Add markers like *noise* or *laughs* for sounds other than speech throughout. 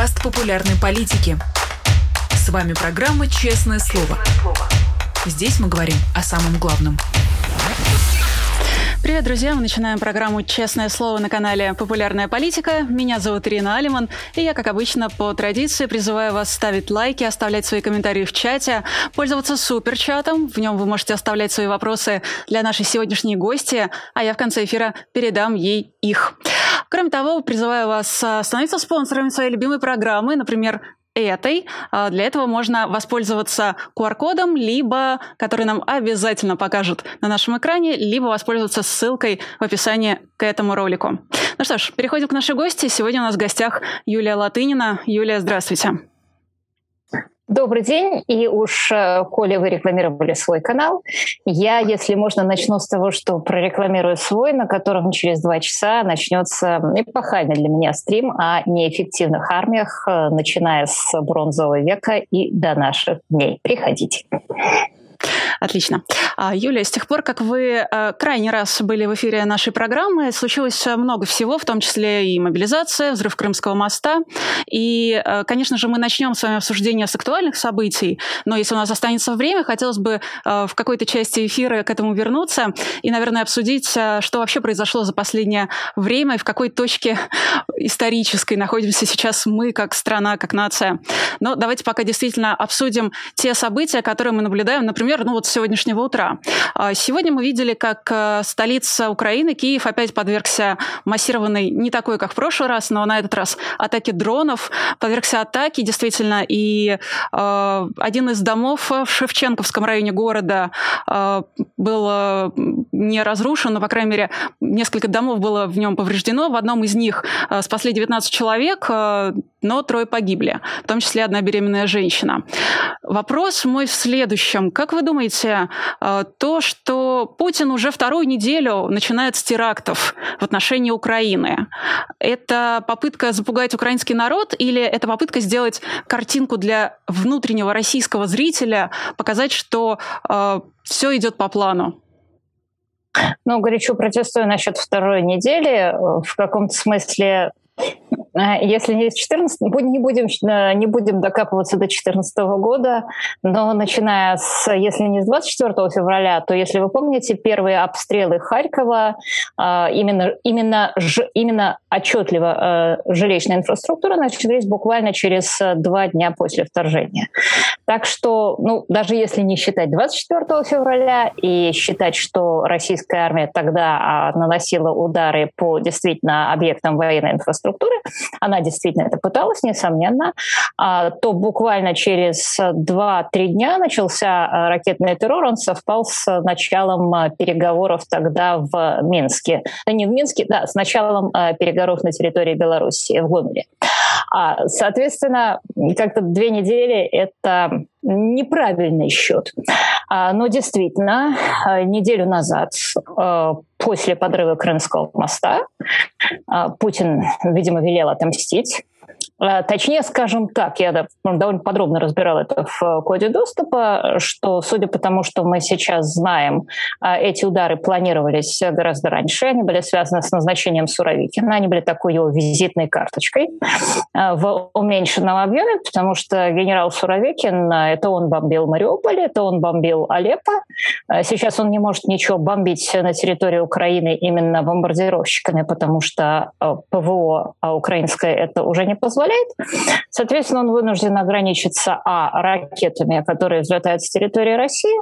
подкаст популярной политики. С вами программа «Честное слово». Здесь мы говорим о самом главном. Привет, друзья! Мы начинаем программу «Честное слово» на канале «Популярная политика». Меня зовут Ирина Алиман, и я, как обычно, по традиции призываю вас ставить лайки, оставлять свои комментарии в чате, пользоваться суперчатом. В нем вы можете оставлять свои вопросы для нашей сегодняшней гости, а я в конце эфира передам ей их. Кроме того, призываю вас а, становиться спонсорами своей любимой программы, например, этой. А, для этого можно воспользоваться QR-кодом, либо, который нам обязательно покажут на нашем экране, либо воспользоваться ссылкой в описании к этому ролику. Ну что ж, переходим к нашей гости. Сегодня у нас в гостях Юлия Латынина. Юлия, здравствуйте. Добрый день. И уж, э, коли вы рекламировали свой канал, я, если можно, начну с того, что прорекламирую свой, на котором через два часа начнется эпохальный для меня стрим о неэффективных армиях, э, начиная с бронзового века и до наших дней. Приходите. Отлично. А, Юлия, с тех пор, как вы э, крайний раз были в эфире нашей программы, случилось много всего, в том числе и мобилизация, взрыв Крымского моста. И, э, конечно же, мы начнем с вами обсуждение с актуальных событий, но если у нас останется время, хотелось бы э, в какой-то части эфира к этому вернуться и, наверное, обсудить, что вообще произошло за последнее время и в какой точке исторической находимся сейчас мы, как страна, как нация. Но давайте пока действительно обсудим те события, которые мы наблюдаем, например, ну вот сегодняшнего утра. А, сегодня мы видели, как э, столица Украины, Киев, опять подвергся массированной, не такой, как в прошлый раз, но на этот раз атаке дронов, подвергся атаке, действительно, и э, один из домов в Шевченковском районе города э, был э, не разрушен, но, по крайней мере, несколько домов было в нем повреждено. В одном из них э, спасли 19 человек, э, но трое погибли, в том числе одна беременная женщина. Вопрос мой в следующем. Как вы думаете, э, то, что Путин уже вторую неделю начинает с терактов в отношении Украины, это попытка запугать украинский народ или это попытка сделать картинку для внутреннего российского зрителя, показать, что э, все идет по плану? Ну, горячо протестую насчет второй недели. В каком-то смысле Э, если не с 14, не будем, э, не будем докапываться до 2014 года, но начиная с, если не с 24 февраля, то, если вы помните, первые обстрелы Харькова, э, именно, именно, именно отчетливо жилищная инфраструктура начались буквально через два дня после вторжения. Так что, ну, даже если не считать 24 февраля и считать, что российская армия тогда а, наносила удары по действительно объектам военной инфраструктуры, она действительно это пыталась, несомненно, а, то буквально через 2-3 дня начался а, ракетный террор, он совпал с началом а, переговоров тогда в Минске. Не в Минске, да, с началом переговоров на территории Беларуси, в Гомеле. Соответственно, как-то две недели — это неправильный счет. Но действительно, неделю назад после подрыва Крымского моста Путин, видимо, велел отомстить а, точнее, скажем так, я довольно подробно разбирал это в э, коде доступа, что, судя по тому, что мы сейчас знаем, а, эти удары планировались гораздо раньше, они были связаны с назначением Суровикина, они были такой его визитной карточкой а, в уменьшенном объеме, потому что генерал Суровикин, это он бомбил Мариуполь, это он бомбил Алеппо, сейчас он не может ничего бомбить на территории Украины именно бомбардировщиками, потому что ПВО украинское это уже не позволяет, позволяет. Соответственно, он вынужден ограничиться, а, ракетами, которые взлетают с территории России,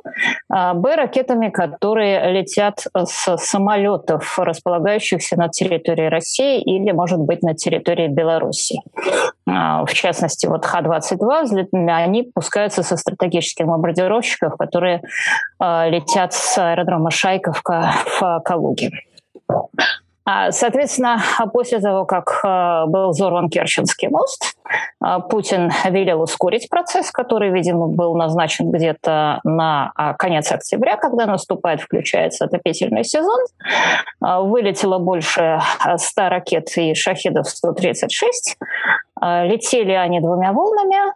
а, б, ракетами, которые летят с самолетов, располагающихся на территории России или, может быть, на территории Беларуси. А, в частности, вот Х-22, они пускаются со стратегических бомбардировщиков, которые а, летят с аэродрома Шайковка в Калуге. А, соответственно, после того, как э, был взорван Керченский мост, э, Путин велел ускорить процесс, который, видимо, был назначен где-то на а, конец октября, когда наступает, включается отопительный сезон. Э, вылетело больше 100 ракет и шахидов 136. Летели они двумя волнами.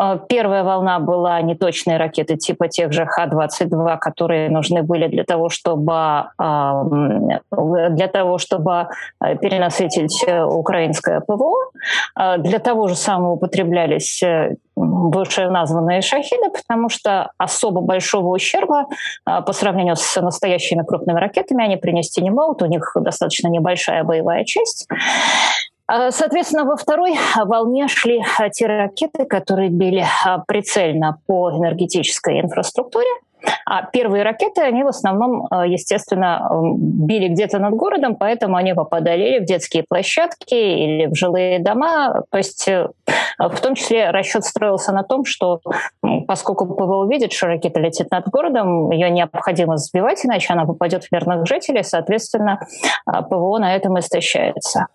Э, первая волна была неточные ракеты типа тех же Х-22, которые нужны были для того, чтобы, для того, чтобы перенасытить украинское ПВО. Для того же самого употреблялись названные шахиды, потому что особо большого ущерба по сравнению с настоящими крупными ракетами они принести не могут. У них достаточно небольшая боевая часть. А, соответственно, во второй волне шли а, те ракеты, которые били а, прицельно по энергетической инфраструктуре – а первые ракеты, они в основном, э, естественно, били где-то над городом, поэтому они попадали в детские площадки или в жилые дома. То есть э, в том числе расчет строился на том, что поскольку ПВО видит, что ракета летит над городом, ее необходимо сбивать, иначе она попадет в мирных жителей, соответственно, э, ПВО на этом истощается.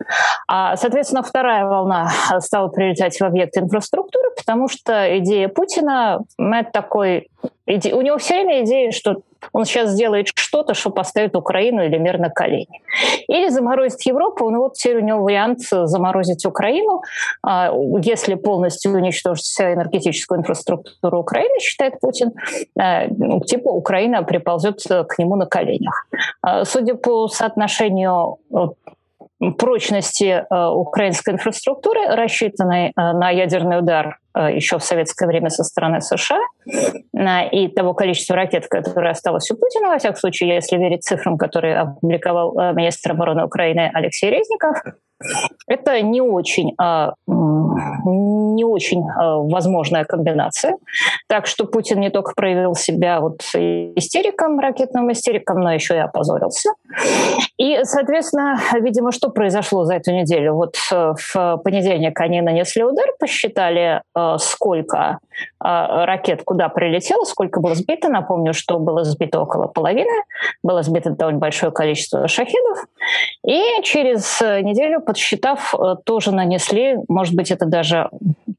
А, соответственно, вторая волна стала прилетать в объекты инфраструктуры, потому что идея Путина — это такой у него все время идея, что он сейчас сделает что-то, что поставит Украину или мир на колени. Или заморозит Европу, ну вот теперь у него вариант заморозить Украину, а, если полностью уничтожить всю энергетическую инфраструктуру Украины, считает Путин, а, ну, типа Украина приползет к нему на коленях. А, судя по соотношению прочности украинской инфраструктуры, рассчитанной на ядерный удар Э, еще в советское время со стороны США и того количества ракет, которое осталось у Путина, во всяком случае, если верить цифрам, которые опубликовал э, министр обороны Украины Алексей Резников, это не очень, а, не очень а, возможная комбинация. Так что Путин не только проявил себя вот истериком, ракетным истериком, но еще и опозорился. И, соответственно, видимо, что произошло за эту неделю? Вот э, в понедельник они нанесли удар, посчитали, э, сколько э, ракет куда прилетело, сколько было сбито. Напомню, что было сбито около половины, было сбито довольно большое количество шахидов. И через неделю подсчитав, э, тоже нанесли, может быть, это даже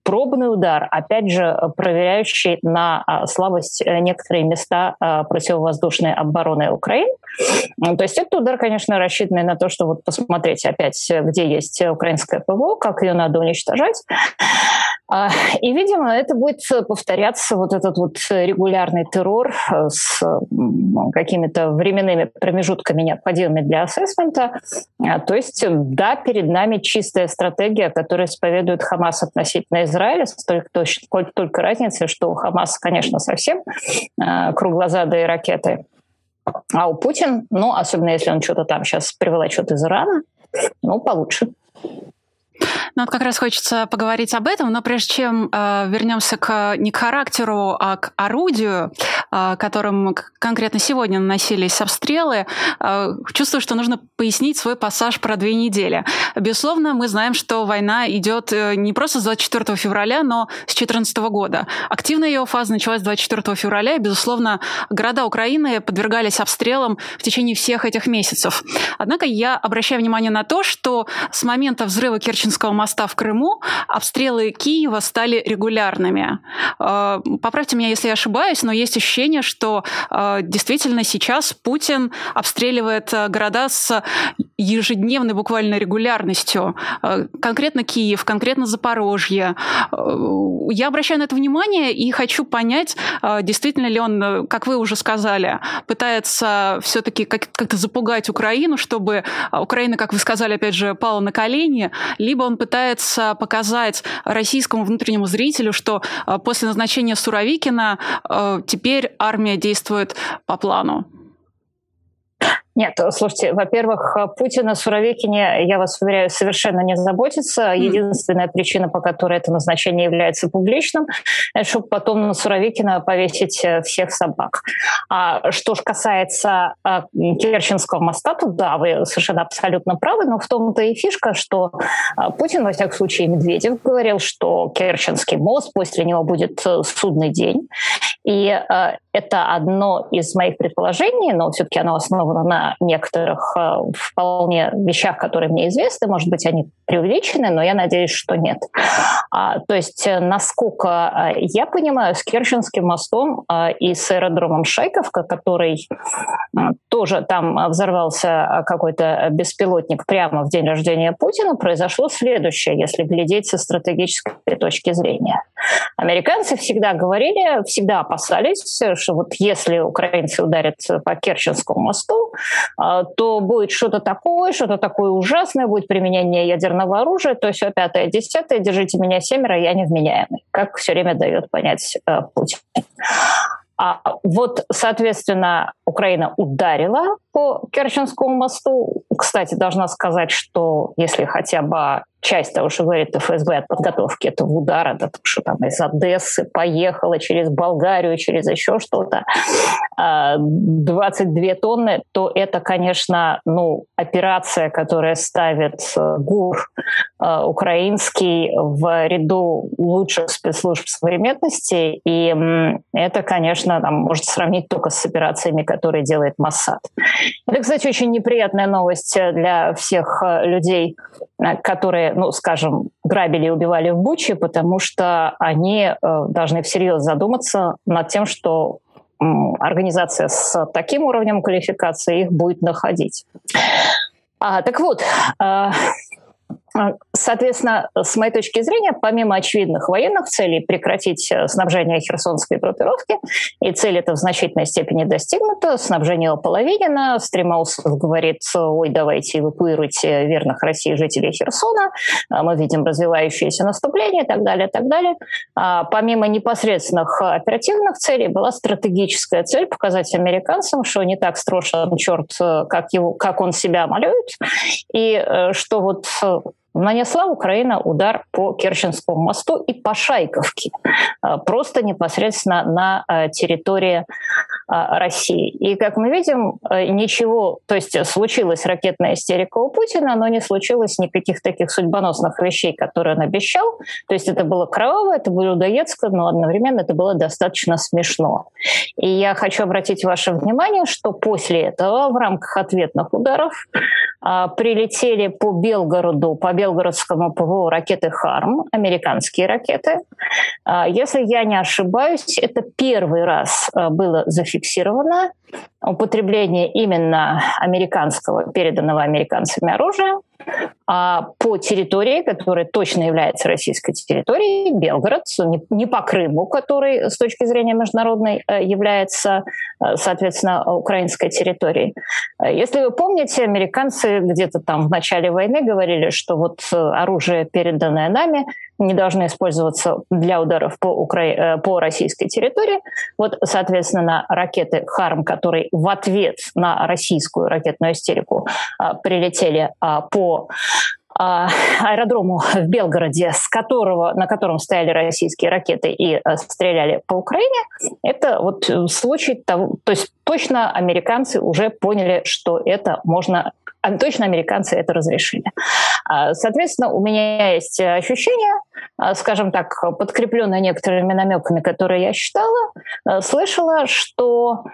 пробный удар, опять же, проверяющий на а, слабость э, некоторые места а, противовоздушной обороны Украины. То есть этот удар, конечно, рассчитанный на то, что вот посмотреть опять, где есть украинское ПВО, как ее надо уничтожать. А, и, видимо, это будет повторяться, вот этот вот регулярный террор э, с какими-то временными промежутками, необходимыми для ассессмента. То есть, да, перед нами чистая стратегия, которую исповедует Хамас относительно Израиля, столько, только, только разница, что у Хамаса, конечно, совсем э, круглозадые ракеты, а у Путин, ну, особенно если он что-то там сейчас приволочет из Ирана, ну, получше. Ну вот как раз хочется поговорить об этом, но прежде чем э, вернемся к не к характеру, а к орудию, э, которым конкретно сегодня наносились обстрелы, э, чувствую, что нужно пояснить свой пассаж про две недели. Безусловно, мы знаем, что война идет э, не просто с 24 февраля, но с 2014 года. Активная ее фаза началась 24 февраля, и, безусловно, города Украины подвергались обстрелам в течение всех этих месяцев. Однако я обращаю внимание на то, что с момента взрыва Керченского моста в Крыму обстрелы Киева стали регулярными. Э, поправьте меня, если я ошибаюсь, но есть ощущение, что э, действительно сейчас Путин обстреливает э, города с ежедневной буквально регулярностью. Конкретно Киев, конкретно Запорожье. Я обращаю на это внимание и хочу понять, действительно ли он, как вы уже сказали, пытается все-таки как-то запугать Украину, чтобы Украина, как вы сказали, опять же, пала на колени, либо он пытается пытается показать российскому внутреннему зрителю, что э, после назначения Суровикина э, теперь армия действует по плану. Нет, слушайте, во-первых, Путин о Суровикине, я вас уверяю, совершенно не заботится. Единственная причина, по которой это назначение является публичным, это чтобы потом на Суровикина повесить э, всех собак. А что же касается Керченского моста, то да, вы совершенно абсолютно правы, но в том-то и фишка, что Путин, во всяком случае, Медведев говорил, что Керченский мост, после него будет э, судный день. И э, это одно из моих предположений, но все-таки оно основано на некоторых э, вполне вещах, которые мне известны. Может быть, они преувеличены, но я надеюсь, что нет. А, то есть, э, насколько э, я понимаю, с Керченским мостом э, и с аэродромом Шайковка, который э, тоже там взорвался какой-то беспилотник прямо в день рождения Путина, произошло следующее, если глядеть со стратегической точки зрения. Американцы всегда говорили, всегда опасались, что вот если украинцы ударят по Керченскому мосту, а, то будет что-то такое, что-то такое ужасное, будет применение ядерного оружия, то все пятое, десятое, держите меня семеро, я невменяемый, как все время дает понять э, Путин. А вот, соответственно, Украина ударила по Керченскому мосту. Кстати, должна сказать, что если хотя бы часть того, что говорит ФСБ от подготовки этого удара, да, что там из Одессы поехала через Болгарию, через еще что-то, 22 а, тонны, то это, конечно, ну, операция, которая ставит э, ГУР э, украинский в ряду лучших спецслужб современности, и это, конечно, там, может сравнить только с операциями, которые делает Моссад. Это, кстати, очень неприятная новость для всех э, людей, которые ну, скажем, грабили и убивали в Буче, потому что они э, должны всерьез задуматься над тем, что организация с таким уровнем квалификации их будет находить. А, так вот, э, соответственно, с моей точки зрения, помимо очевидных военных целей прекратить э, снабжение херсонской группировки, и цель эта в значительной степени достигнута, снабжение ополовинено, Стремаусов говорит, ой, давайте эвакуируйте верных России жителей Херсона, а мы видим развивающееся наступление и так далее, и так далее. А помимо непосредственных оперативных целей была стратегическая цель показать американцам, что не так страшен черт, э, как, его, как он себя малюет, и э, что вот нанесла Украина удар по Керченскому мосту и по Шайковке, а, просто непосредственно на а, территории а, России. И, как мы видим, ничего, то есть случилась ракетная истерика у Путина, но не случилось никаких таких судьбоносных вещей, которые он обещал. То есть это было кроваво, это было людоедско, но одновременно это было достаточно смешно. И я хочу обратить ваше внимание, что после этого в рамках ответных ударов прилетели по Белгороду, по Белгородскому ПВО ракеты «Харм», американские ракеты. А, если я не ошибаюсь, это первый раз а, было зафиксировано употребление именно американского, переданного американцами оружия а по территории, которая точно является российской территорией, Белгород, не по Крыму, который с точки зрения международной э, является, э, соответственно, украинской территорией. Если вы помните, американцы где-то там в начале войны говорили, что вот э, оружие, переданное нами, не должны использоваться для ударов по, Укра... по российской территории. Вот, соответственно, ракеты «Харм», которые в ответ на российскую ракетную истерику прилетели по а, аэродрому в Белгороде, с которого, на котором стояли российские ракеты и а, стреляли по Украине, это вот случай того, то есть точно американцы уже поняли, что это можно а точно американцы это разрешили. А, соответственно, у меня есть ощущение, а, скажем так, подкрепленное некоторыми намеками, которые я считала, слышала, что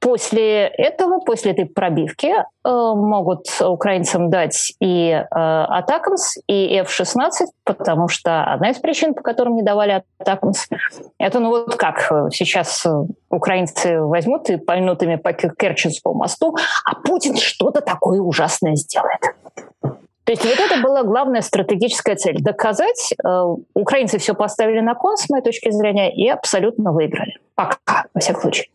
после этого, после этой пробивки могут украинцам дать и Атакамс, и F-16, потому что одна из причин, по которым не давали Атакамс, это ну вот как сейчас украинцы возьмут и пальнут ими по Керченскому мосту, а Путин что-то такое ужасное сделает. То есть вот это была главная стратегическая цель – доказать. Э, украинцы все поставили на кон, с моей точки зрения, и абсолютно выиграли. Пока, во всяком случае.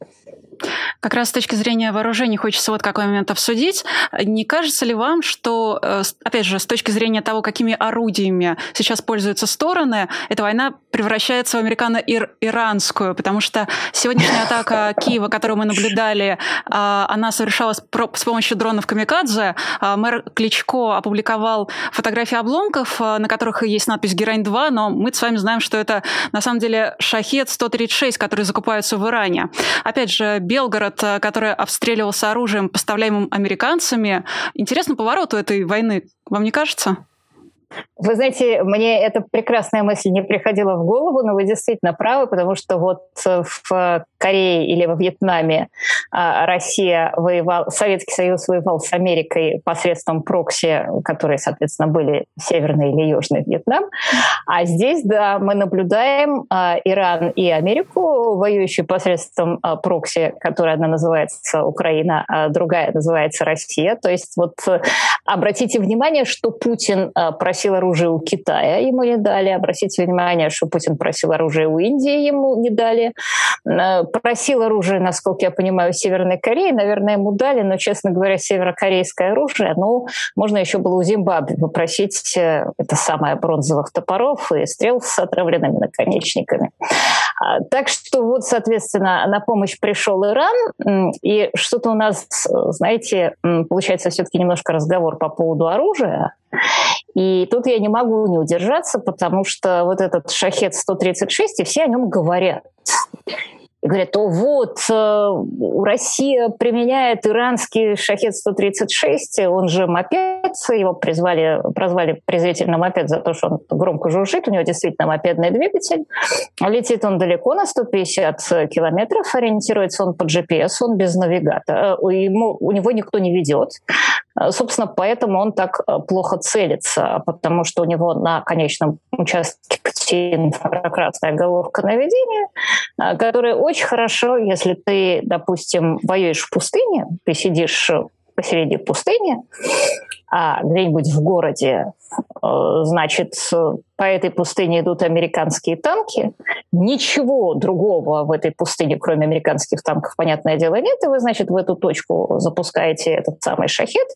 Как раз с точки зрения вооружений хочется вот какой момент обсудить. Не кажется ли вам, что, э, опять же, с точки зрения того, какими орудиями сейчас пользуются стороны, эта война превращается в американо-иранскую? Потому что сегодняшняя атака *laughs* Киева, которую мы наблюдали, а, она совершалась с помощью дронов «Камикадзе». А, мэр Кличко опубликовал фотографии обломков, а, на которых есть надпись «Герань-2», но мы с вами знаем, что это на самом деле «Шахет-136», которые закупаются в Иране. Опять же, Белгород, э, который обстреливался оружием, поставляемым американцами. Интересно поворот у этой войны, вам не кажется? Вы знаете, мне эта прекрасная мысль не приходила в голову, но вы действительно правы, потому что вот в Корее или во Вьетнаме а, Россия воевал, Советский Союз воевал с Америкой посредством прокси, которые, соответственно, были Северный или Южный Вьетнам. А здесь, да, мы наблюдаем а, Иран и Америку, воюющие посредством а, прокси, которая одна называется Украина, а другая называется Россия. То есть вот обратите внимание, что Путин просил оружие у Китая, ему не дали. Обратите внимание, что Путин просил оружие у Индии, ему не дали. Просил оружие, насколько я понимаю, у Северной Кореи. Наверное, ему дали, но, честно говоря, северокорейское оружие, ну, можно еще было у Зимбабве попросить э, это самое бронзовых топоров и стрел с отравленными наконечниками. А, так что вот, соответственно, на помощь пришел Иран, и что-то у нас, знаете, получается все-таки немножко разговор по поводу оружия. И тут я не могу не удержаться, потому что вот этот «Шахет-136», и все о нем говорят и говорят, о, вот, э, Россия применяет иранский «Шахет-136», он же мопед, его призвали, прозвали презрительно мопед за то, что он громко жужжит, у него действительно мопедный двигатель. Летит он далеко, на 150 километров, ориентируется он по GPS, он без навигатора, э, ему, у него никто не ведет. Э, собственно, поэтому он так плохо целится, потому что у него на конечном участке инфракрасная головка наведения, которая очень хорошо, если ты, допустим, воюешь в пустыне, ты сидишь посередине пустыни, а где-нибудь в городе, э, значит, по этой пустыне идут американские танки, ничего другого в этой пустыне, кроме американских танков, понятное дело, нет, и вы, значит, в эту точку запускаете этот самый шахет.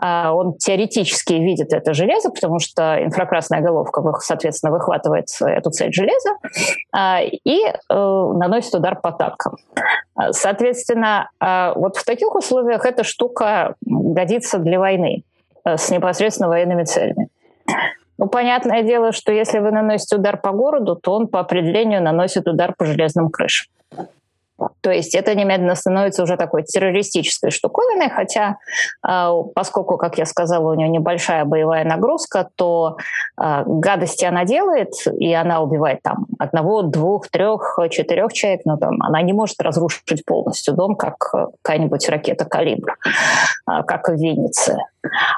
А он теоретически видит это железо, потому что инфракрасная головка, соответственно, выхватывает эту цель железа а, и э, наносит удар по танкам. Соответственно, а, вот в таких условиях эта штука годится для войны с непосредственно военными целями. Ну, понятное дело, что если вы наносите удар по городу, то он по определению наносит удар по железным крышам. То есть это немедленно становится уже такой террористической штуковиной, хотя а, поскольку, как я сказала, у нее небольшая боевая нагрузка, то а, гадости она делает, и она убивает там одного, двух, трех, четырех человек, но там она не может разрушить полностью дом, как какая-нибудь ракета «Калибр», а, как в Виннице.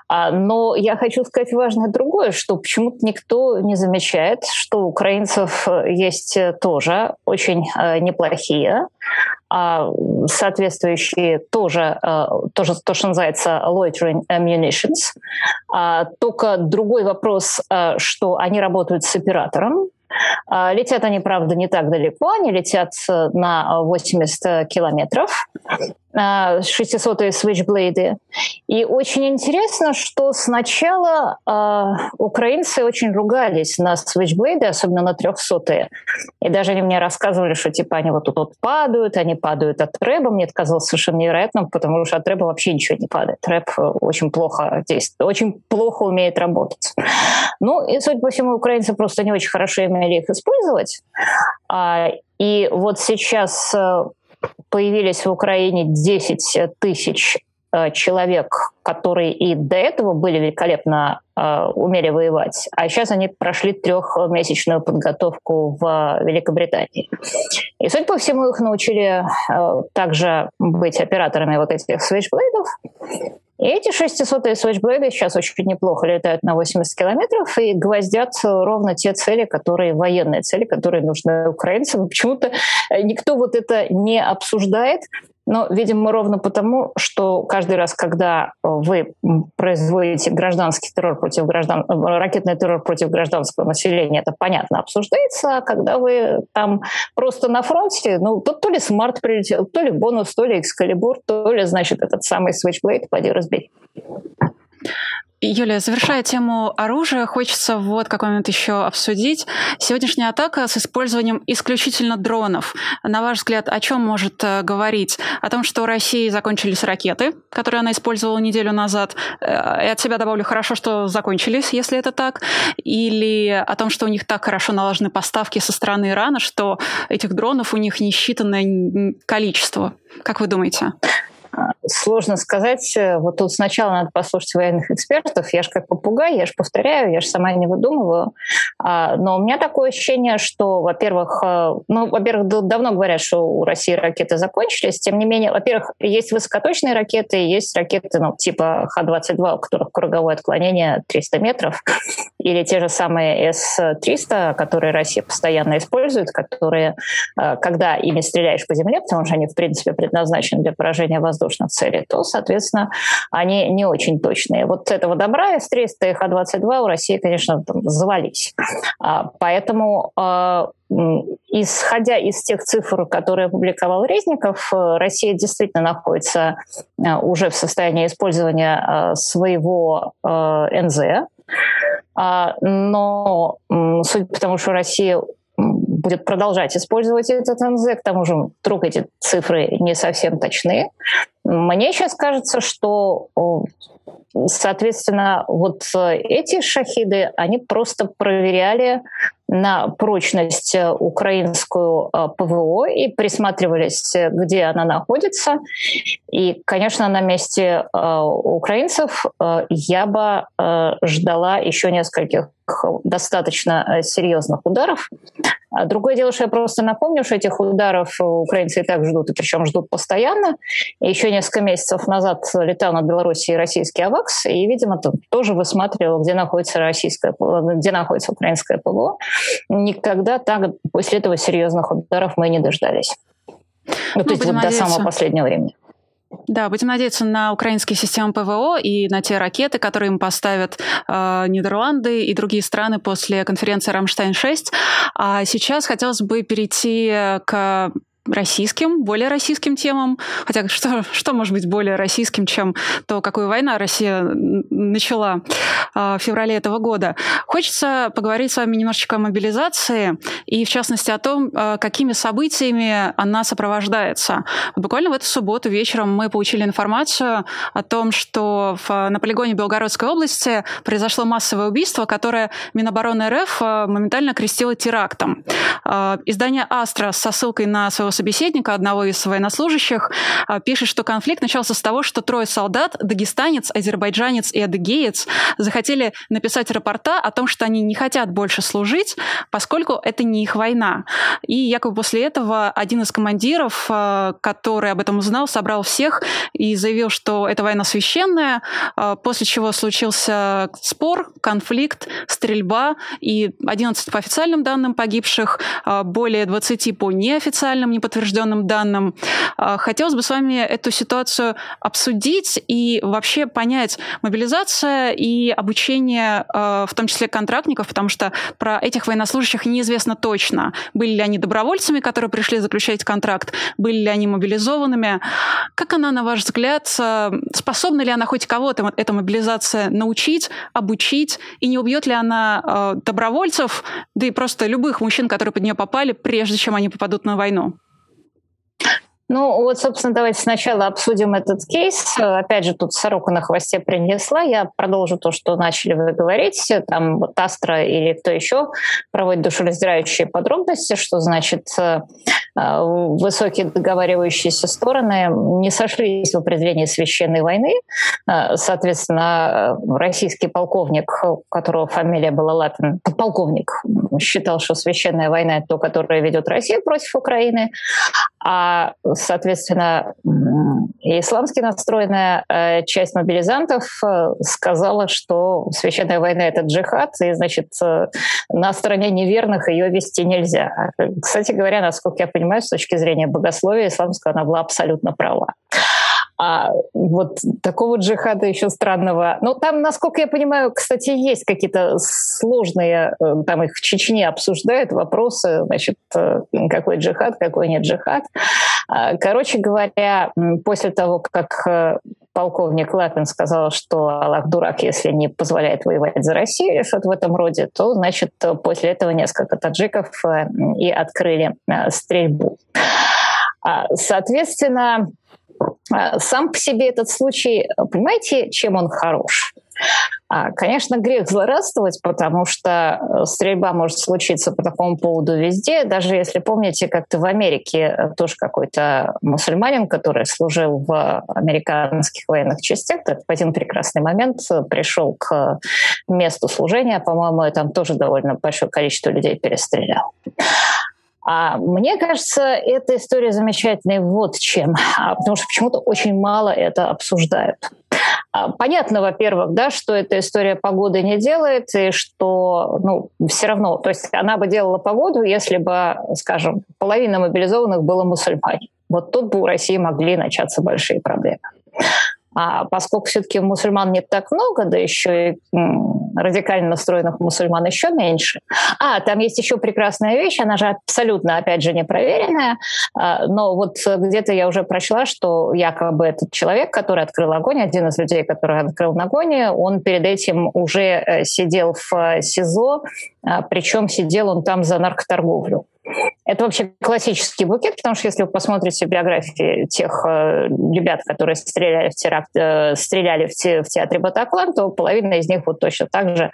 Но я хочу сказать важное другое, что почему-то никто не замечает, что у украинцев есть тоже очень неплохие а соответствующие тоже, э, тоже то, что называется loitering munitions. А, только другой вопрос, э, что они работают с оператором, а, летят они, правда, не так далеко, они летят э, на 80 километров, 600-е свитчблейды. И очень интересно, что сначала э, украинцы очень ругались на свитчблейды, особенно на 300-е. И даже они мне рассказывали, что типа они вот тут вот падают, они падают от рэба. Мне это казалось совершенно невероятным, потому что от рэба вообще ничего не падает. Рэп очень плохо действует, очень плохо умеет работать. Ну, и, судя по всему, украинцы просто не очень хорошо умели их использовать. А, и вот сейчас э, появились в Украине 10 тысяч э, человек, которые и до этого были великолепно э, умели воевать, а сейчас они прошли трехмесячную подготовку в Великобритании. И, судя по всему, их научили э, также быть операторами вот этих свечблейдов. И эти 600 Switchblade сейчас очень неплохо летают на 80 километров и гвоздят ровно те цели, которые военные цели, которые нужны украинцам. Почему-то никто вот это не обсуждает. Но, видимо, ровно потому, что каждый раз, когда вы производите гражданский террор против граждан, ракетный террор против гражданского населения, это понятно обсуждается, а когда вы там просто на фронте, ну, то, то ли смарт прилетел, то ли бонус, то ли экскалибур, то ли, значит, этот самый Switchblade, поди разбей. Юлия, завершая тему оружия, хочется вот какой момент еще обсудить. Сегодняшняя атака с использованием исключительно дронов. На ваш взгляд, о чем может э, говорить? О том, что у России закончились ракеты, которые она использовала неделю назад. Э, и от себя добавлю, хорошо, что закончились, если это так. Или о том, что у них так хорошо налажены поставки со стороны Ирана, что этих дронов у них несчитанное количество. Как вы думаете? Сложно сказать. Вот тут сначала надо послушать военных экспертов. Я же как попугай, я же повторяю, я же сама не выдумываю. А, но у меня такое ощущение, что, во-первых, э, ну, во-первых, давно говорят, что у России ракеты закончились. Тем не менее, во-первых, есть высокоточные ракеты, есть ракеты ну, типа Х-22, у которых круговое отклонение 300 метров, *laughs* или те же самые С-300, которые Россия постоянно использует, которые, э, когда ими стреляешь по земле, потому что они, в принципе, предназначены для поражения воздушных целей, то, соответственно, они не очень точные. Вот этого добра С-300 и Х-22 у России, конечно, там завались. А, поэтому а, исходя из тех цифр, которые опубликовал Резников, э, Россия действительно находится э, уже в состоянии использования э, своего НЗ. А, но судя по тому, что Россия будет продолжать использовать этот НЗ, к тому же вдруг эти цифры не совсем точны, мне сейчас кажется, что Соответственно, вот эти шахиды, они просто проверяли на прочность э, украинскую э, ПВО и присматривались, э, где она находится. И, конечно, на месте украинцев я бы ждала еще нескольких достаточно серьезных ударов. А другое дело, что я просто напомню, что этих ударов украинцы и так ждут, и причем ждут постоянно. Еще несколько месяцев назад летал над Белоруссией российский АВАКС, и, видимо, там тоже высматривал, где находится российское, где находится украинское ПВО никогда так после этого серьезных ударов мы не дождались. Ну, то есть вот до самого последнего времени. Да, будем надеяться на украинские системы ПВО и на те ракеты, которые им поставят э, Нидерланды и другие страны после конференции «Рамштайн-6». А сейчас хотелось бы перейти к российским, более российским темам. Хотя *laughs* что, что может быть более российским, чем то, какую война Россия начала э, в феврале этого года. Хочется поговорить с вами немножечко о мобилизации и, в частности, о том, э, какими событиями она сопровождается. Буквально в эту субботу вечером мы получили информацию о том, что в, на полигоне Белгородской области произошло массовое убийство, которое Минобороны РФ э, моментально крестило терактом. Э, издание «Астра» со ссылкой на своего собеседника, одного из военнослужащих, а, пишет, что конфликт начался с того, что трое солдат, дагестанец, азербайджанец и адыгеец, захотели написать рапорта о том, что они не хотят больше служить, поскольку это не их война. И якобы после этого один из командиров, а, который об этом узнал, собрал всех и заявил, что эта война священная, а, после чего случился спор, конфликт, стрельба, и 11 по официальным данным погибших, более 20 по неофициальным, неподтвержденным данным. А, хотелось бы с вами эту ситуацию обсудить и вообще понять мобилизация и обучение, а, в том числе контрактников, потому что про этих военнослужащих неизвестно точно, были ли они добровольцами, которые пришли заключать контракт, были ли они мобилизованными. Как она, на ваш взгляд, а, способна ли она хоть кого-то эта мобилизация научить, обучить, и не убьет ли она добровольцев, да и просто любых мужчин, которые под нее попали, прежде чем они попадут на войну? Ну, вот, собственно, давайте сначала обсудим этот кейс. Опять же, тут сорока на хвосте принесла. Я продолжу то, что начали вы говорить. Там вот Астра или кто еще проводит душераздирающие подробности, что значит э, высокие договаривающиеся стороны не сошлись в определении священной войны. Э, соответственно, российский полковник, у которого фамилия была Лапин, полковник, считал, что священная война – это то, которое ведет Россия против Украины, а Соответственно, исламски настроенная э, часть мобилизантов э, сказала, что священная война — это джихад, и, значит, э, на стороне неверных ее вести нельзя. Кстати говоря, насколько я понимаю, с точки зрения богословия исламского она была абсолютно права. А вот такого джихада еще странного. Ну, там, насколько я понимаю, кстати, есть какие-то сложные, там их в Чечне обсуждают вопросы, значит, какой джихад, какой нет джихад. А, короче говоря, после того, как э, полковник Лапин сказал, что Аллах дурак, если не позволяет воевать за Россию или что-то в этом роде, то, значит, после этого несколько таджиков и открыли стрельбу. А, соответственно, сам по себе этот случай, понимаете, чем он хорош? А, конечно, грех злорадствовать, потому что э, стрельба может случиться по такому поводу везде. Даже если помните, как-то в Америке э, тоже какой-то мусульманин, который служил в американских военных частях, так в один прекрасный момент пришел к месту служения, по-моему, там тоже довольно большое количество людей перестрелял. А мне кажется, эта история замечательная вот чем. А, потому что почему-то очень мало это обсуждают. А, понятно, во-первых, да, что эта история погоды не делает, и что ну, все равно, то есть она бы делала погоду, если бы, скажем, половина мобилизованных было мусульмане. Вот тут бы у России могли начаться большие проблемы. А поскольку все-таки мусульман не так много, да еще и радикально настроенных мусульман еще меньше. А, там есть еще прекрасная вещь, она же абсолютно, опять же, не проверенная, а, но вот где-то я уже прочла, что якобы этот человек, который открыл огонь, один из людей, который открыл огонь, он перед этим уже э, сидел в э, СИЗО, а, причем сидел он там за наркоторговлю. Это вообще классический букет, потому что если вы посмотрите биографии тех э, ребят, которые стреляли в, теракт, э, стреляли в, те, в театре Батаклан, то половина из них вот точно так же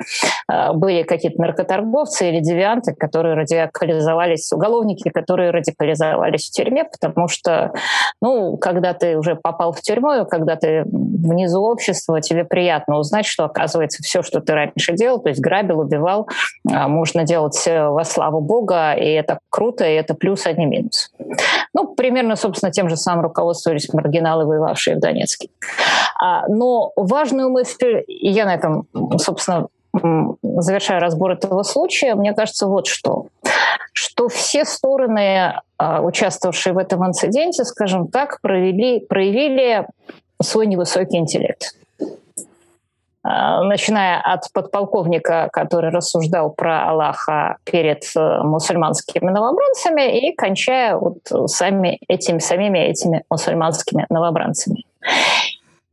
э, были какие-то наркоторговцы или девианты, которые радикализовались, уголовники, которые радикализовались в тюрьме, потому что, ну, когда ты уже попал в тюрьму, когда ты внизу общества, тебе приятно узнать, что, оказывается, все, что ты раньше делал, то есть грабил, убивал, можно делать во славу Бога, и это круто, и это плюс, а не минус. Ну, примерно, собственно, тем же самым руководствовались маргиналы, воевавшие в Донецке. А, но важную мысль, и я на этом, собственно, завершая разбор этого случая, мне кажется, вот что. Что все стороны, а, участвовавшие в этом инциденте, скажем так, провели, проявили свой невысокий интеллект. А, начиная от подполковника, который рассуждал про Аллаха перед э, мусульманскими новобранцами, и кончая вот сами этими, самими этими мусульманскими новобранцами.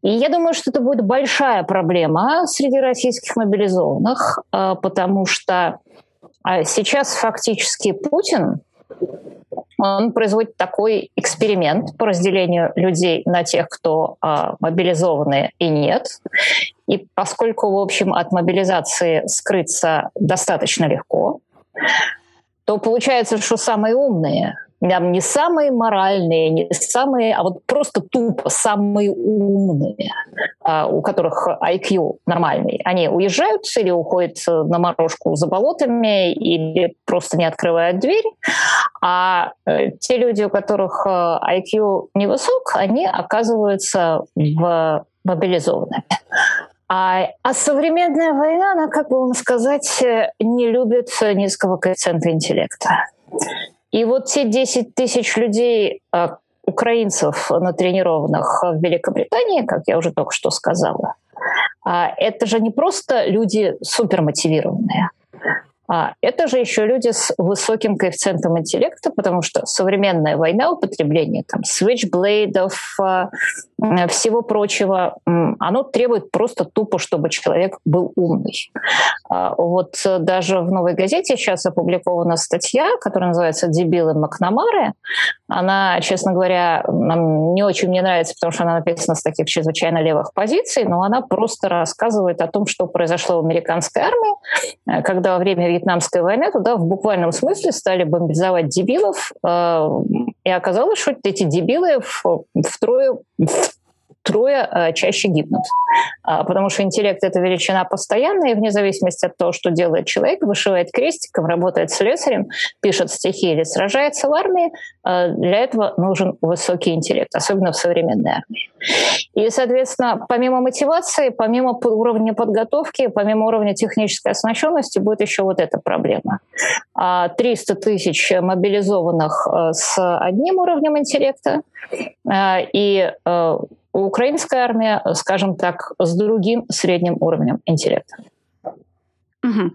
И я думаю, что это будет большая проблема среди российских мобилизованных, а, потому что а, сейчас фактически Путин он производит такой эксперимент по разделению людей на тех, кто э, мобилизованы и нет. И поскольку, в общем, от мобилизации скрыться достаточно легко, то получается, что самые умные не самые моральные, не самые, а вот просто тупо самые умные, а, у которых IQ нормальный, они уезжают или уходят на морожку за болотами, или просто не открывают дверь, а э, те люди, у которых IQ э, невысок, они оказываются в мобилизованными. А, а современная война, она, как бы вам сказать, э, не любит низкого коэффициента интеллекта. И вот те 10 тысяч людей, а, украинцев натренированных в Великобритании, как я уже только что сказала, а, это же не просто люди супермотивированные. А это же еще люди с высоким коэффициентом интеллекта, потому что современная война, употребление там свитчблейдов, а, всего прочего, оно требует просто тупо, чтобы человек был умный. А, вот даже в «Новой газете» сейчас опубликована статья, которая называется «Дебилы Макнамары». Она, честно говоря, нам не очень мне нравится, потому что она написана с таких чрезвычайно левых позиций, но она просто рассказывает о том, что произошло в американской армии, когда во время Вьетнамской войны туда в буквальном смысле стали бомбизовать дебилов, э, и оказалось, что эти дебилы втрое, трое э, чаще гибнут. А, потому что интеллект — это величина постоянная, и вне зависимости от того, что делает человек, вышивает крестиком, работает слесарем, пишет стихи или сражается в армии, э, для этого нужен высокий интеллект, особенно в современной армии. И, соответственно, помимо мотивации, помимо уровня подготовки, помимо уровня технической оснащенности будет еще вот эта проблема. 300 а, тысяч мобилизованных с одним уровнем интеллекта и украинская армия, скажем так, с другим средним уровнем интеллекта. Угу.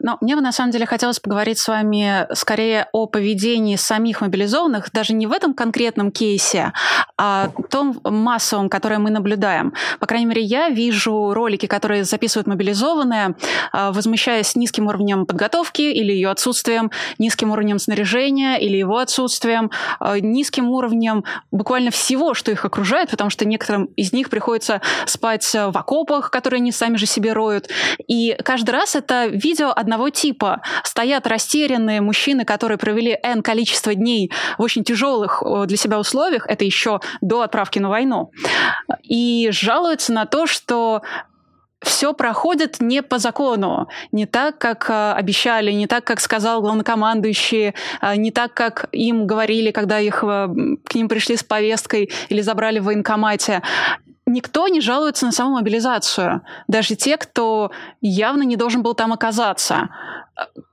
Но мне бы на самом деле хотелось поговорить с вами скорее о поведении самих мобилизованных, даже не в этом конкретном кейсе, а том массовом, которое мы наблюдаем. По крайней мере, я вижу ролики, которые записывают мобилизованные, а, возмущаясь низким уровнем подготовки или ее отсутствием, низким уровнем снаряжения или его отсутствием, а, низким уровнем буквально всего, что их окружает, потому что некоторым из них приходится спать в окопах, которые они сами же себе роют. И каждый раз это это видео одного типа. Стоят растерянные мужчины, которые провели N количество дней в очень тяжелых для себя условиях, это еще до отправки на войну, и жалуются на то, что все проходит не по закону, не так, как э, обещали, не так, как сказал главнокомандующий, э, не так, как им говорили, когда их э, к ним пришли с повесткой или забрали в военкомате никто не жалуется на саму мобилизацию. Даже те, кто явно не должен был там оказаться.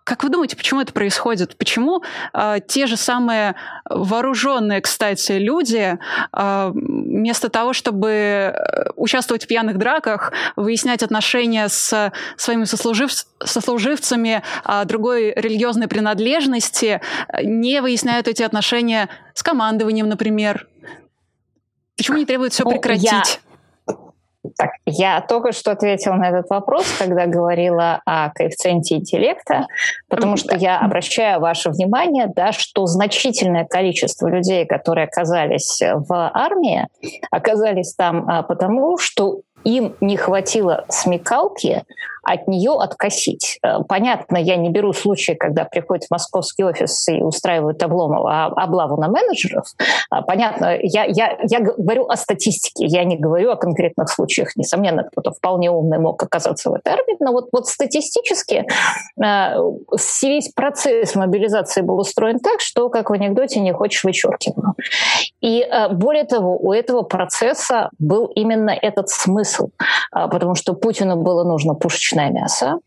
Как вы думаете, почему это происходит? Почему э, те же самые вооруженные, кстати, люди, э, вместо того, чтобы э, участвовать в пьяных драках, выяснять отношения с своими сослужив... сослуживцами э, другой религиозной принадлежности, не выясняют эти отношения с командованием, например, Почему не требует все ну, прекратить? Я... Так, я только что ответила на этот вопрос, когда говорила о коэффициенте интеллекта, потому что я обращаю ваше внимание, да, что значительное количество людей, которые оказались в армии, оказались там а, потому, что им не хватило смекалки от нее откосить. Э, понятно, я не беру случаи, когда приходят в московский офис и устраивают облому, а, облаву на менеджеров. А, понятно, я, я, я говорю о статистике, я не говорю о конкретных случаях. Несомненно, кто-то вполне умный мог оказаться в этой армии, но вот, вот статистически э, весь процесс мобилизации был устроен так, что, как в анекдоте, не хочешь вычеркиваю. И э, более того, у этого процесса был именно этот смысл, потому что Путину было нужно пушечное пушечное мясо.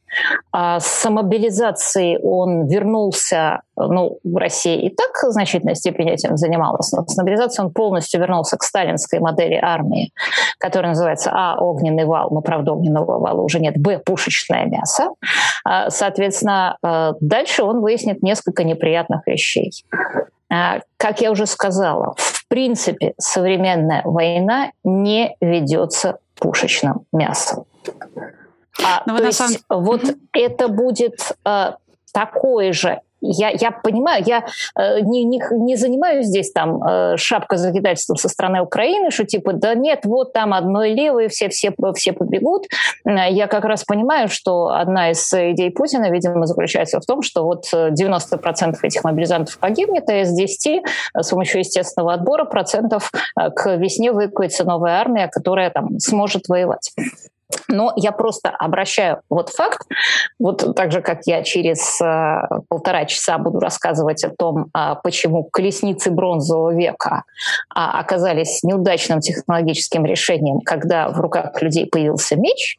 А с мобилизацией он вернулся, ну, в России и так в значительной степени этим занималась, но с мобилизацией он полностью вернулся к сталинской модели армии, которая называется А. Огненный вал, но, правда, огненного вала уже нет, Б. Пушечное мясо. А, соответственно, а, дальше он выяснит несколько неприятных вещей. Как я уже сказала, в принципе, современная война не ведется пушечным мясом. А, Но то есть самом... вот это будет э, такое же я, я понимаю, я э, не, не, не занимаюсь здесь там э, шапкозакидательством со стороны Украины, что типа, да нет, вот там одной левой, все, все, все побегут. Э, я как раз понимаю, что одна из идей Путина, видимо, заключается в том, что вот 90% этих мобилизантов погибнет, а из 10 с помощью естественного отбора процентов к весне выкуется новая армия, которая там сможет воевать. Но я просто обращаю вот факт, вот так же, как я через э, полтора часа буду рассказывать о том, э, почему колесницы бронзового века э, оказались неудачным технологическим решением, когда в руках людей появился меч.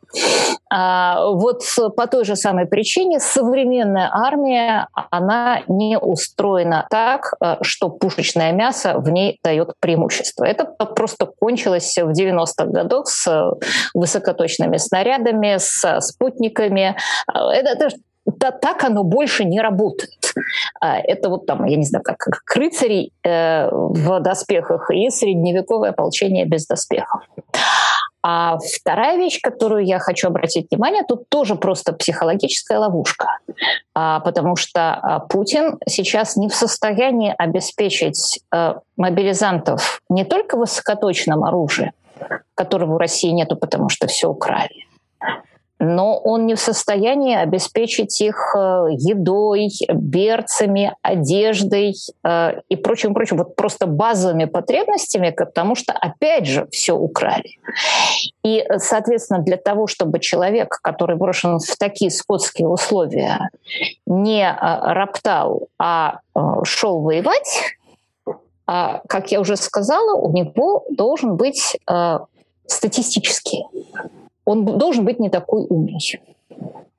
Э, вот по той же самой причине современная армия, она не устроена так, э, что пушечное мясо в ней дает преимущество. Это просто кончилось в 90-х годах с высокоточной космическими снарядами, с спутниками. А, это, это да, так оно больше не работает. А, это вот там, я не знаю, как, как рыцари э, в доспехах и средневековое ополчение без доспехов. А вторая вещь, которую я хочу обратить внимание, тут тоже просто психологическая ловушка, а, потому что а, Путин сейчас не в состоянии обеспечить а, мобилизантов не только высокоточным оружием, которого в России нету, потому что все украли. Но он не в состоянии обеспечить их э, едой, берцами, одеждой э, и прочим, прочим, вот просто базовыми потребностями, потому что, опять же, все украли. И, соответственно, для того, чтобы человек, который брошен в такие скотские условия, не э, роптал, а шел воевать, как я уже сказала, у него должен быть э, статистический. Он должен быть не такой умный.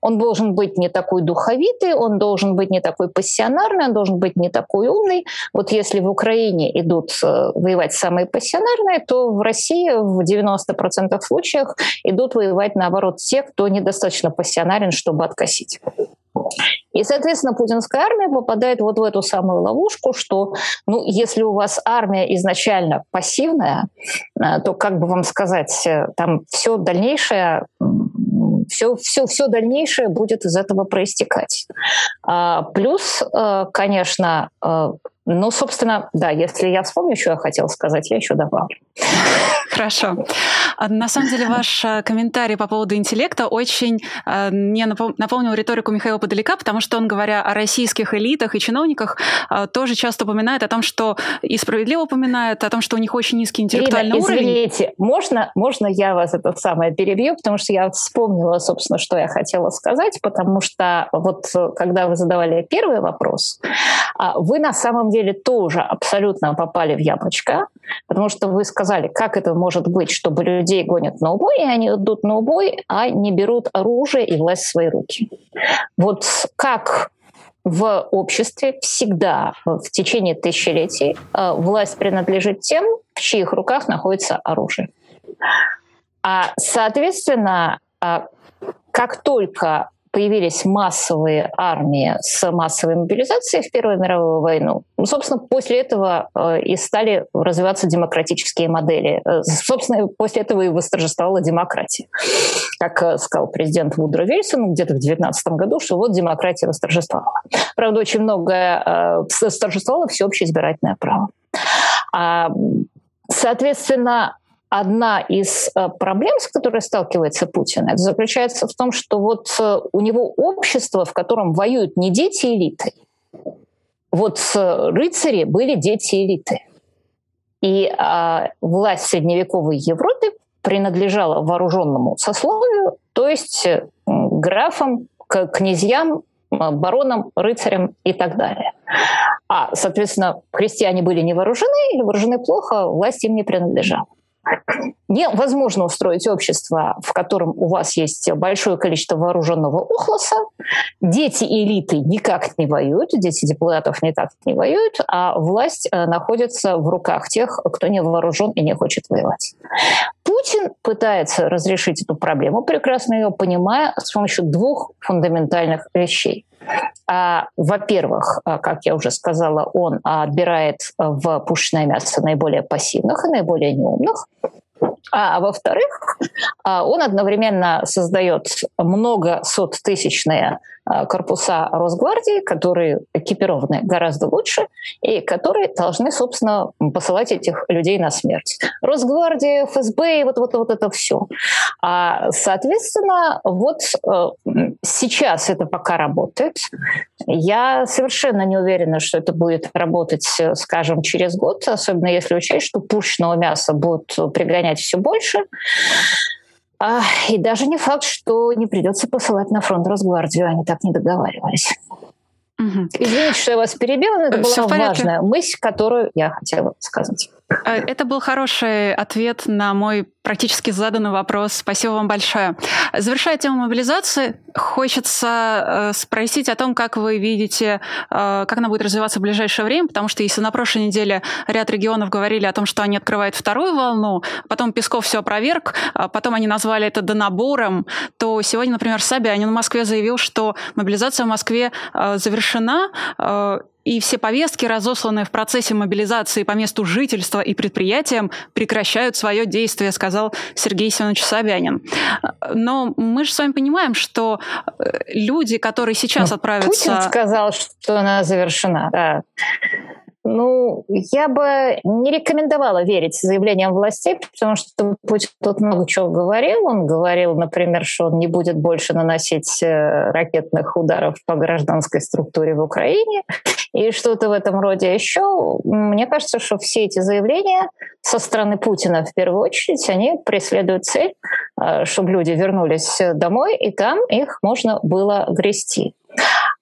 Он должен быть не такой духовитый, он должен быть не такой пассионарный, он должен быть не такой умный. Вот если в Украине идут э, воевать самые пассионарные, то в России в 90% случаев идут воевать, наоборот, те, кто недостаточно пассионарен, чтобы откосить. И, соответственно, путинская армия попадает вот в эту самую ловушку, что, ну, если у вас армия изначально пассивная, э, то, как бы вам сказать, э, там все дальнейшее все, все, все дальнейшее будет из этого проистекать. А, плюс, э, конечно, ну, собственно, да, если я вспомню, что я хотела сказать, я еще добавлю. Хорошо. А, на самом деле ваш э, комментарий по поводу интеллекта очень э, мне напомнил риторику Михаила Подалека, потому что он, говоря о российских элитах и чиновниках, э, тоже часто упоминает о том, что и справедливо упоминает о том, что у них очень низкий интеллектуальный Ирина, уровень. Извините, можно, можно я вас это самое перебью, потому что я вспомнила, собственно, что я хотела сказать, потому что вот когда вы задавали первый вопрос, а, вы на самом деле тоже абсолютно попали в яблочко, потому что вы сказали, как это может быть, чтобы людей гонят на убой, и они идут на убой, а не берут оружие и власть в свои руки. Вот как в обществе всегда в течение тысячелетий э, власть принадлежит тем, в чьих руках находится оружие. А, соответственно, э, как только появились массовые армии с массовой мобилизацией в Первую мировую войну, ну, собственно, после этого э, и стали развиваться демократические модели. Э, собственно, после этого и восторжествовала демократия. Как э, сказал президент Вудро Вильсон где-то в 2019 году, что вот демократия восторжествовала. Правда, очень многое восторжествовало всеобщее избирательное право. А, соответственно, одна из э, проблем, с которой сталкивается Путин, это заключается в том, что вот э, у него общество, в котором воюют не дети элиты, вот рыцари были дети элиты. И а, власть средневековой Европы принадлежала вооруженному сословию, то есть э, графам, князьям, баронам, рыцарям и так далее. А, соответственно, христиане были не вооружены или вооружены плохо, власть им не принадлежала. Невозможно устроить общество, в котором у вас есть большое количество вооруженного ухлоса. Дети элиты никак не воюют, дети депутатов никак не воюют, а власть э, находится в руках тех, кто не вооружен и не хочет воевать. Путин пытается разрешить эту проблему, прекрасно ее понимая, с помощью двух фундаментальных вещей. А, во-первых, а, как я уже сказала, он отбирает в пушечное мясо наиболее пассивных и наиболее неумных. А во-вторых, а, он одновременно создает много сот тысячные а, корпуса Росгвардии, которые экипированы гораздо лучше и которые должны, собственно, посылать этих людей на смерть. Росгвардия, ФСБ и вот, вот, вот это все. А, соответственно, вот э, сейчас это пока работает. Я совершенно не уверена, что это будет работать, скажем, через год, особенно если учесть, что пушечного мяса будут пригонять все больше. А, и даже не факт, что не придется посылать на фронт Росгвардию, они так не договаривались. Угу. Извините, что я вас перебила, но это Все была важная мысль, которую я хотела сказать. Э, это был хороший ответ на мой практически заданный вопрос. Спасибо вам большое. Завершая тему мобилизации, хочется э, спросить о том, как вы видите, э, как она будет развиваться в ближайшее время, потому что если на прошлой неделе ряд регионов говорили о том, что они открывают вторую волну, потом Песков все опроверг, потом они назвали это донабором, то сегодня, например, Собянин в Москве заявил, что мобилизация в Москве завершена, и все повестки, разосланные в процессе мобилизации по месту жительства и предприятиям, прекращают свое действие, сказал Сергей Семенович Собянин. Но мы же с вами понимаем, что э, люди, которые сейчас ну, отправятся... Путин сказал, что она завершена, да. Ну, я бы не рекомендовала верить заявлениям властей, потому что Путин тут много чего говорил. Он говорил, например, что он не будет больше наносить э, ракетных ударов по гражданской структуре в Украине и что-то в этом роде еще. Мне кажется, что все эти заявления со стороны Путина в первую очередь, они преследуют цель, э, чтобы люди вернулись домой, и там их можно было грести.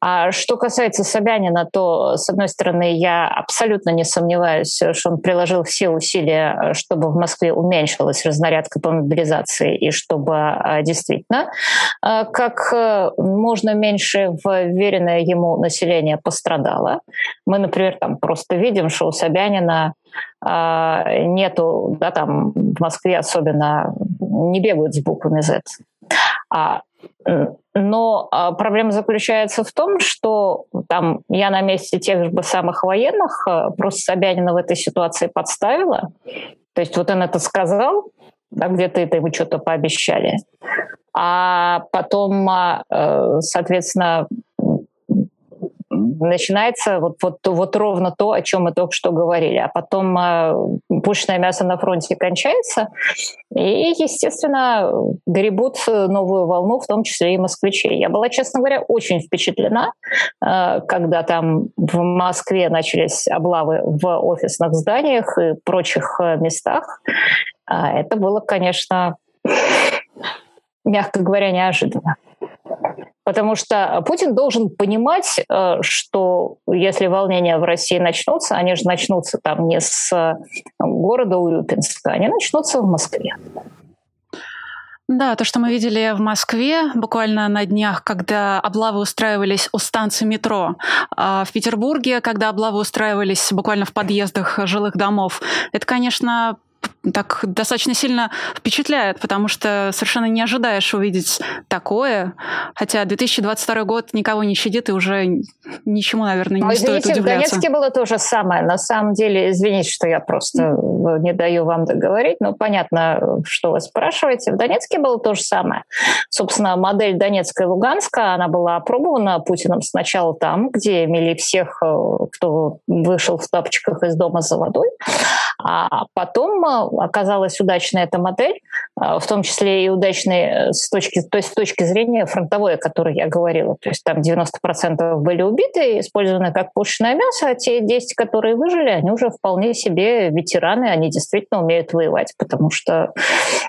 А что касается Собянина, то, с одной стороны, я абсолютно не сомневаюсь, что он приложил все усилия, чтобы в Москве уменьшилась разнарядка по мобилизации и чтобы а, действительно а, как э, можно меньше вверенное ему население пострадало. Мы, например, там просто видим, что у Собянина а, нету, да, там в Москве особенно не бегают с буквами Z. А, но а, проблема заключается в том, что там я на месте тех же самых военных а, просто Собянина в этой ситуации подставила. То есть вот он это сказал, да, где-то это ему что-то пообещали. А потом, э, соответственно, начинается вот, вот, вот ровно то, о чем мы только что говорили. А потом э, пушечное мясо на фронте кончается, и, естественно, гребут новую волну, в том числе и москвичей. Я была, честно говоря, очень впечатлена, э, когда там в Москве начались облавы в офисных зданиях и прочих э, местах. А это было, конечно, мягко говоря, неожиданно. Потому что Путин должен понимать, э, что если волнения в России начнутся, они же начнутся там не с э, города Урюпинска, они начнутся в Москве. Да, то, что мы видели в Москве буквально на днях, когда облавы устраивались у станции метро, а в Петербурге, когда облавы устраивались буквально в подъездах жилых домов, это, конечно, так достаточно сильно впечатляет, потому что совершенно не ожидаешь увидеть такое. Хотя 2022 год никого не щадит, и уже ничему, наверное, не Но, стоит удивляться. В Донецке было то же самое. На самом деле, извините, что я просто не даю вам договорить, но понятно, что вы спрашиваете. В Донецке было то же самое. Собственно, модель Донецка и Луганска, она была опробована Путиным сначала там, где имели всех, э, кто вышел в тапочках из дома за водой, а потом э, оказалась удачная эта модель, в том числе и удачной с точки, то есть с точки зрения фронтовой, о которой я говорила. То есть там 90% были убиты, использованы как пушечное мясо, а те 10, которые выжили, они уже вполне себе ветераны, они действительно умеют воевать, потому что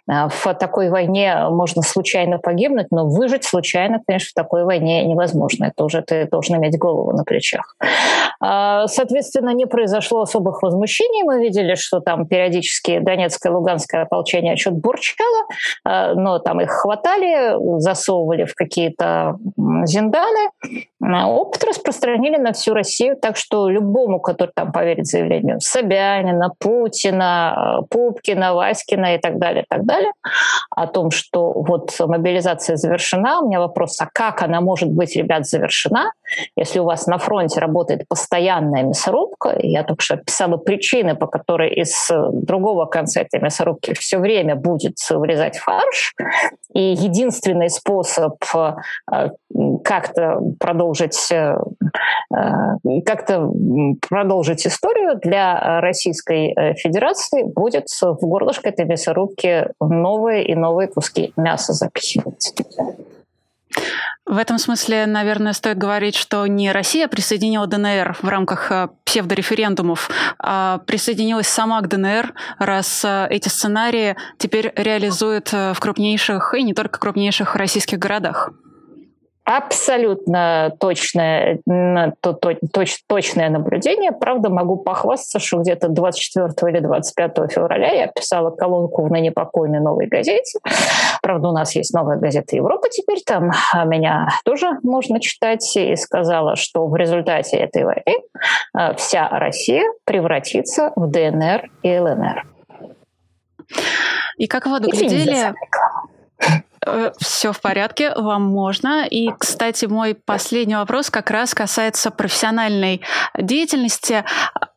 э, в такой войне можно случайно погибнуть, но выжить случайно, конечно, в такой войне невозможно. Это уже ты должен иметь голову на плечах. А, соответственно, не произошло особых возмущений. Мы видели, что там периодически Донецкое и Луганское ополчение что-то бурчало, э, но там их хватали, засовывали в какие-то зинданы. Э, опыт распространили на всю Россию, так что любому, который там поверит заявлению Собянина, Путина, э, Пупкина, Васькина и так далее, и так далее, о том, что вот мобилизация завершена, у меня вопрос, а как она может быть, ребят, завершена, если у вас на фронте работает постоянная мясорубка, я только что описала причины, по которой из другого конца этой мясорубки все время будет вырезать фарш. И единственный способ э, как-то продолжить, э, э, как-то продолжить историю для Российской Федерации будет в горлышко этой мясорубки новые и новые куски мяса запихивать. В этом смысле, наверное, стоит говорить, что не Россия присоединила ДНР в рамках э, псевдореферендумов, а присоединилась сама к ДНР, раз э, эти сценарии теперь реализуют э, в крупнейших и не только крупнейших российских городах. Абсолютно точное, то, то, точ, точное наблюдение. Правда, могу похвастаться, что где-то 24 или 25 февраля я писала колонку в ныне покойной новой газете. Правда, у нас есть новая газета Европа теперь, там а меня тоже можно читать, и сказала, что в результате этой войны а, вся Россия превратится в ДНР и ЛНР. И как вы доглядели... Э, Все в порядке, вам можно. И, кстати, мой последний вопрос как раз касается профессиональной деятельности.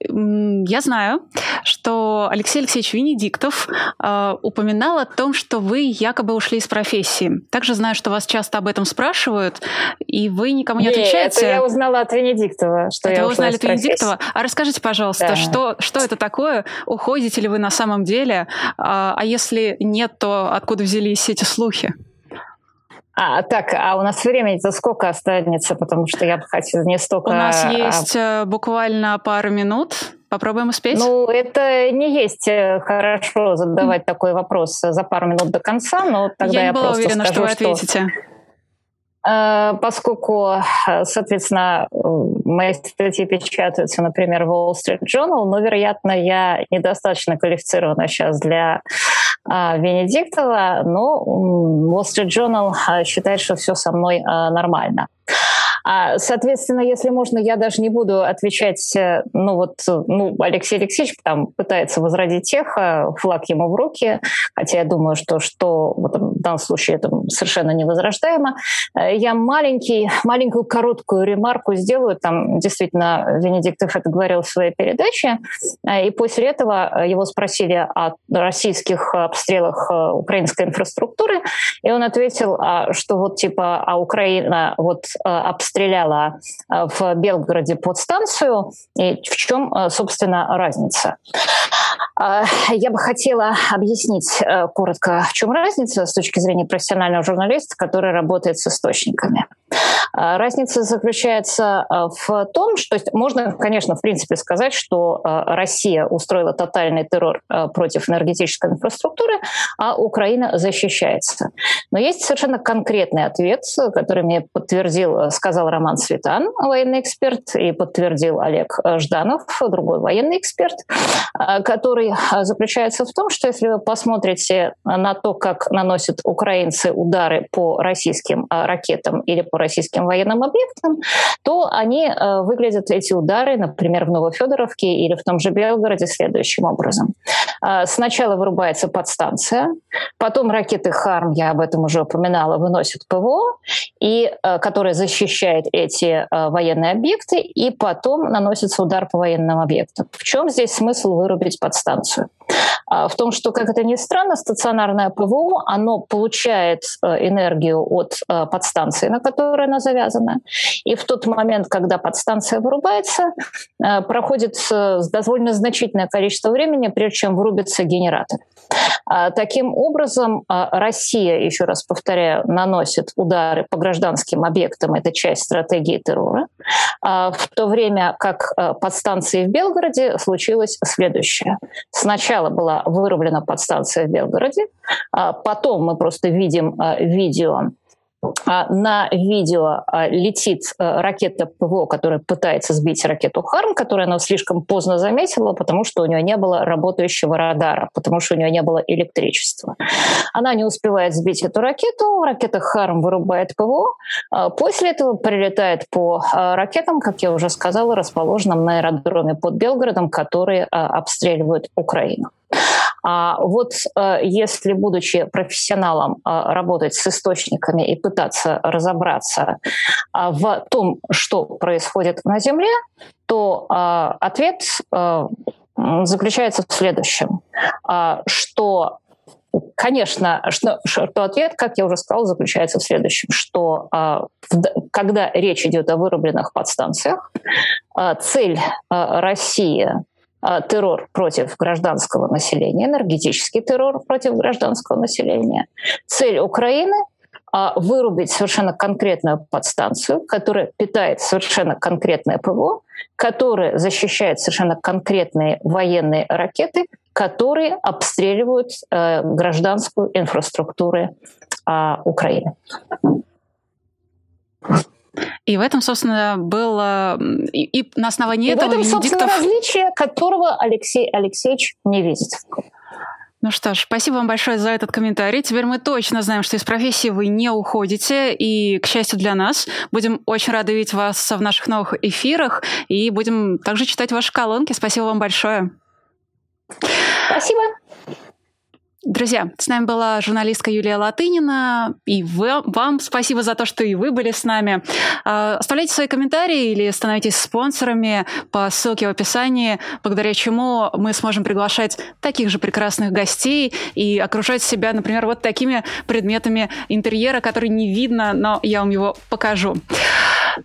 Я знаю, что Алексей Алексеевич Венедиктов э, упоминал о том, что вы якобы ушли из профессии. Также знаю, что вас часто об этом спрашивают, и вы никому не Нет, отвечаете. Это я узнала от Венедиктова, что это я узнали от Венедиктова. А расскажите, пожалуйста, да. что, что это такое? Уходите ли вы на самом деле? А, а если нет, то откуда взялись эти слухи? А, так, а у нас времени-то сколько останется? Потому что я бы хотела не столько... У нас а, есть а... буквально пару минут. Попробуем успеть? Ну, это не есть э, хорошо задавать mm. такой вопрос за пару минут до конца, но тогда я, я была просто уверена, скажу, что вы ответите. Э, поскольку, соответственно, мои статьи печатаются, например, в Wall Street Journal, но, вероятно, я недостаточно квалифицирована сейчас для Венедиктова, но Wall Street Journal считает, что все со мной нормально. А, соответственно, если можно, я даже не буду отвечать, э, ну вот, ну, Алексей Алексеевич там пытается возродить техо, флаг ему в руки, хотя я думаю, что, что в данном случае это совершенно невозрождаемо. Э, я маленький, маленькую короткую ремарку сделаю, там действительно Венедиктов это говорил в своей передаче, э, и после этого его спросили о российских обстрелах украинской инфраструктуры, и он ответил, а, что вот типа, а Украина вот стреляла э, в Белгороде под станцию. И в чем, э, собственно, разница? Э, я бы хотела объяснить коротко, в чем разница с точки зрения профессионального журналиста, который работает с источниками. Разница заключается в том, что можно, конечно, в принципе сказать, что Россия устроила тотальный террор против энергетической инфраструктуры, а Украина защищается. Но есть совершенно конкретный ответ, который мне подтвердил, сказал Роман Светан, военный эксперт, и подтвердил Олег Жданов, другой военный эксперт, э, который э, заключается в том, что если вы посмотрите на то, как наносят украинцы удары по российским э, ракетам или по российским военным объектам, то они выглядят, эти удары, например, в Новофедоровке или в том же Белгороде следующим образом. Сначала вырубается подстанция, потом ракеты «Харм», я об этом уже упоминала, выносят ПВО, и, которая защищает защищает эти э, военные объекты, и потом наносится удар по военным объектам. В чем здесь смысл вырубить подстанцию? А, в том, что, как это ни странно, стационарное ПВО, оно получает э, энергию от э, подстанции, на которой она завязана. И в тот момент, когда подстанция вырубается, проходит довольно значительное количество времени, прежде чем вырубится генератор. А, таким образом, Россия, еще раз повторяю, наносит удары по гражданским объектам. Это часть стратегии террора. А, в то время как под станцией в Белгороде случилось следующее. Сначала была вырублена подстанция в Белгороде, а потом мы просто видим видео а, на видео а, летит а, ракета ПВО, которая пытается сбить ракету «Харм», которую она слишком поздно заметила, потому что у нее не было работающего радара, потому что у нее не было электричества. Она не успевает сбить эту ракету, ракета «Харм» вырубает ПВО, после этого прилетает по ракетам, как я уже сказала, расположенным на аэродроме под Белгородом, которые обстреливают Украину. А вот э, если, будучи профессионалом, э, работать с источниками и пытаться разобраться а, в том, что происходит на Земле, то э, ответ заключается в следующем, что Конечно, что, что ответ, как я уже сказала, заключается в следующем, что когда речь идет о вырубленных подстанциях, цель России а, террор против гражданского населения, энергетический террор против гражданского населения. Цель Украины а, вырубить совершенно конкретную подстанцию, которая питает совершенно конкретное ПВО, которая защищает совершенно конкретные военные ракеты, которые обстреливают э, гражданскую инфраструктуру э, Украины. И в этом, собственно, было... И, и на основании и этого в этом, Венедиктов... собственно, различие, которого Алексей Алексеевич не видит. Ну что ж, спасибо вам большое за этот комментарий. Теперь мы точно знаем, что из профессии вы не уходите. И, к счастью для нас, будем очень рады видеть вас в наших новых эфирах. И будем также читать ваши колонки. Спасибо вам большое. Спасибо. Друзья, с нами была журналистка Юлия Латынина, и вы, вам спасибо за то, что и вы были с нами. А, оставляйте свои комментарии или становитесь спонсорами по ссылке в описании, благодаря чему мы сможем приглашать таких же прекрасных гостей и окружать себя, например, вот такими предметами интерьера, которые не видно, но я вам его покажу.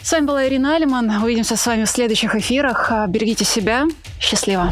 С вами была Ирина Алиман. Увидимся с вами в следующих эфирах. Берегите себя. Счастливо.